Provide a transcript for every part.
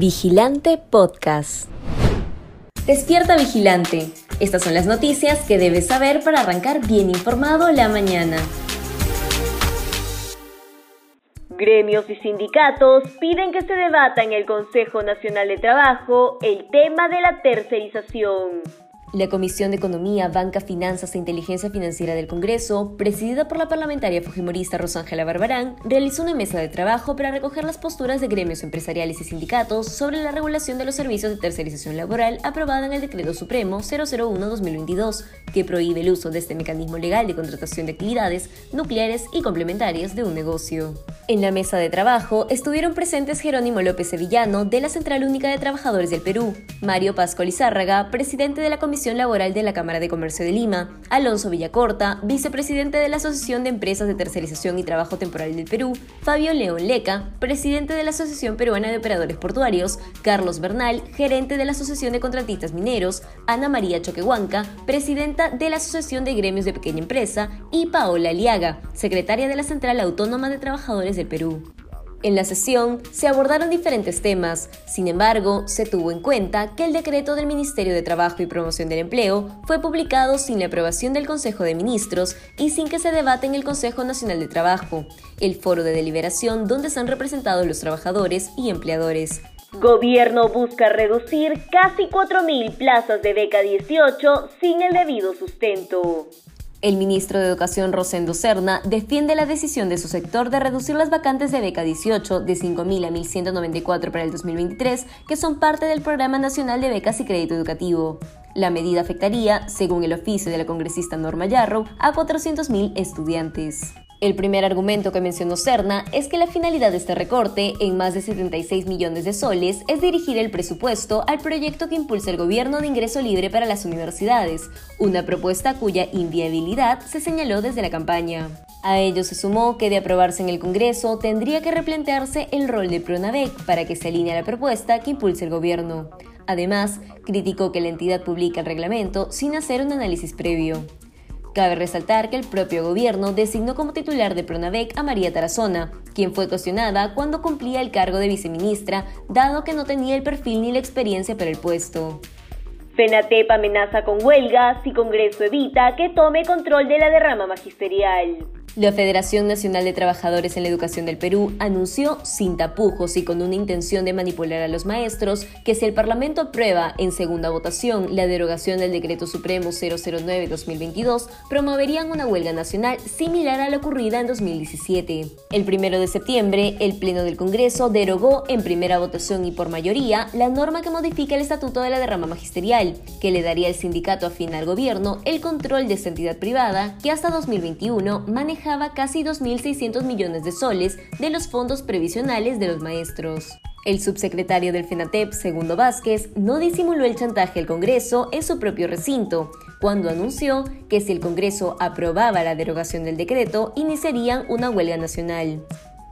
Vigilante Podcast. Despierta Vigilante. Estas son las noticias que debes saber para arrancar bien informado la mañana. Gremios y sindicatos piden que se debata en el Consejo Nacional de Trabajo el tema de la tercerización. La Comisión de Economía, Banca, Finanzas e Inteligencia Financiera del Congreso, presidida por la parlamentaria fujimorista Rosángela Barbarán, realizó una mesa de trabajo para recoger las posturas de gremios empresariales y sindicatos sobre la regulación de los servicios de tercerización laboral aprobada en el Decreto Supremo 001-2022, que prohíbe el uso de este mecanismo legal de contratación de actividades nucleares y complementarias de un negocio. En la mesa de trabajo estuvieron presentes Jerónimo López Sevillano, de la Central Única de Trabajadores del Perú, Mario Pascual Lizárraga, presidente de la Comisión Laboral de la Cámara de Comercio de Lima, Alonso Villacorta, vicepresidente de la Asociación de Empresas de Tercerización y Trabajo Temporal del Perú, Fabio León Leca, presidente de la Asociación Peruana de Operadores Portuarios, Carlos Bernal, gerente de la Asociación de Contratistas Mineros, Ana María Choquehuanca, presidenta de la Asociación de Gremios de Pequeña Empresa, y Paola Aliaga, secretaria de la Central Autónoma de Trabajadores del Perú. En la sesión se abordaron diferentes temas, sin embargo, se tuvo en cuenta que el decreto del Ministerio de Trabajo y Promoción del Empleo fue publicado sin la aprobación del Consejo de Ministros y sin que se debate en el Consejo Nacional de Trabajo, el foro de deliberación donde están representados los trabajadores y empleadores. Gobierno busca reducir casi 4.000 plazas de beca 18 sin el debido sustento. El ministro de Educación Rosendo Serna defiende la decisión de su sector de reducir las vacantes de beca 18 de 5.000 a 1.194 para el 2023, que son parte del Programa Nacional de Becas y Crédito Educativo. La medida afectaría, según el oficio de la congresista Norma Yarrow, a 400.000 estudiantes. El primer argumento que mencionó Cerna es que la finalidad de este recorte, en más de 76 millones de soles, es dirigir el presupuesto al proyecto que impulsa el gobierno de ingreso libre para las universidades, una propuesta cuya inviabilidad se señaló desde la campaña. A ello se sumó que de aprobarse en el Congreso tendría que replantearse el rol de Pronavec para que se alinee a la propuesta que impulsa el gobierno. Además, criticó que la entidad publica el reglamento sin hacer un análisis previo. Cabe resaltar que el propio gobierno designó como titular de Pronavec a María Tarazona, quien fue cuestionada cuando cumplía el cargo de viceministra, dado que no tenía el perfil ni la experiencia para el puesto. FENATEP amenaza con huelga si Congreso evita que tome control de la derrama magisterial. La Federación Nacional de Trabajadores en la Educación del Perú anunció sin tapujos y con una intención de manipular a los maestros que si el Parlamento aprueba en segunda votación la derogación del Decreto Supremo 009-2022, promoverían una huelga nacional similar a la ocurrida en 2017. El primero de septiembre, el Pleno del Congreso derogó en primera votación y por mayoría la norma que modifica el Estatuto de la Derrama Magisterial, que le daría al sindicato afín al gobierno el control de esta entidad privada que hasta 2021 maneja casi 2.600 millones de soles de los fondos previsionales de los maestros. El subsecretario del FENATEP, Segundo Vázquez, no disimuló el chantaje al Congreso en su propio recinto, cuando anunció que si el Congreso aprobaba la derogación del decreto, iniciarían una huelga nacional.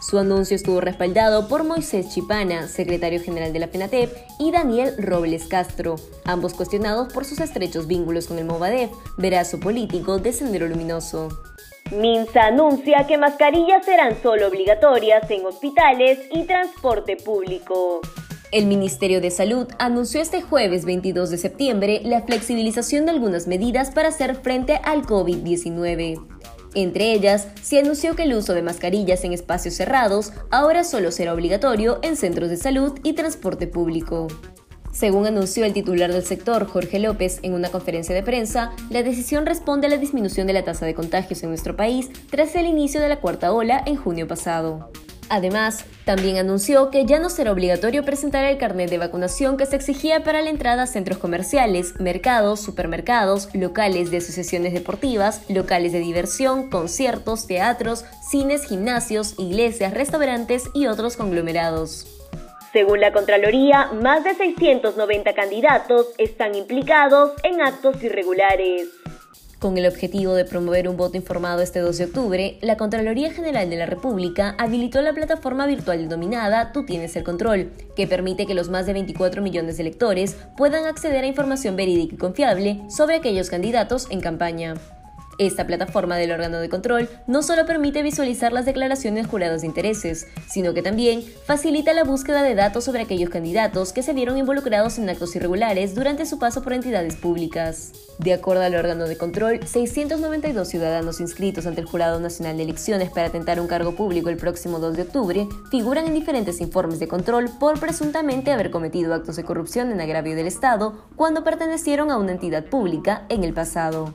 Su anuncio estuvo respaldado por Moisés Chipana, secretario general de la FENATEP, y Daniel Robles Castro, ambos cuestionados por sus estrechos vínculos con el Movadef, verazo político de Sendero Luminoso. Minsa anuncia que mascarillas serán solo obligatorias en hospitales y transporte público. El Ministerio de Salud anunció este jueves 22 de septiembre la flexibilización de algunas medidas para hacer frente al COVID-19. Entre ellas, se anunció que el uso de mascarillas en espacios cerrados ahora solo será obligatorio en centros de salud y transporte público. Según anunció el titular del sector, Jorge López, en una conferencia de prensa, la decisión responde a la disminución de la tasa de contagios en nuestro país tras el inicio de la cuarta ola en junio pasado. Además, también anunció que ya no será obligatorio presentar el carnet de vacunación que se exigía para la entrada a centros comerciales, mercados, supermercados, locales de asociaciones deportivas, locales de diversión, conciertos, teatros, cines, gimnasios, iglesias, restaurantes y otros conglomerados. Según la Contraloría, más de 690 candidatos están implicados en actos irregulares. Con el objetivo de promover un voto informado este 2 de octubre, la Contraloría General de la República habilitó la plataforma virtual denominada Tú tienes el control, que permite que los más de 24 millones de electores puedan acceder a información verídica y confiable sobre aquellos candidatos en campaña. Esta plataforma del órgano de control no solo permite visualizar las declaraciones jurados de intereses, sino que también facilita la búsqueda de datos sobre aquellos candidatos que se vieron involucrados en actos irregulares durante su paso por entidades públicas. De acuerdo al órgano de control, 692 ciudadanos inscritos ante el Jurado Nacional de Elecciones para atentar un cargo público el próximo 2 de octubre figuran en diferentes informes de control por presuntamente haber cometido actos de corrupción en agravio del Estado cuando pertenecieron a una entidad pública en el pasado.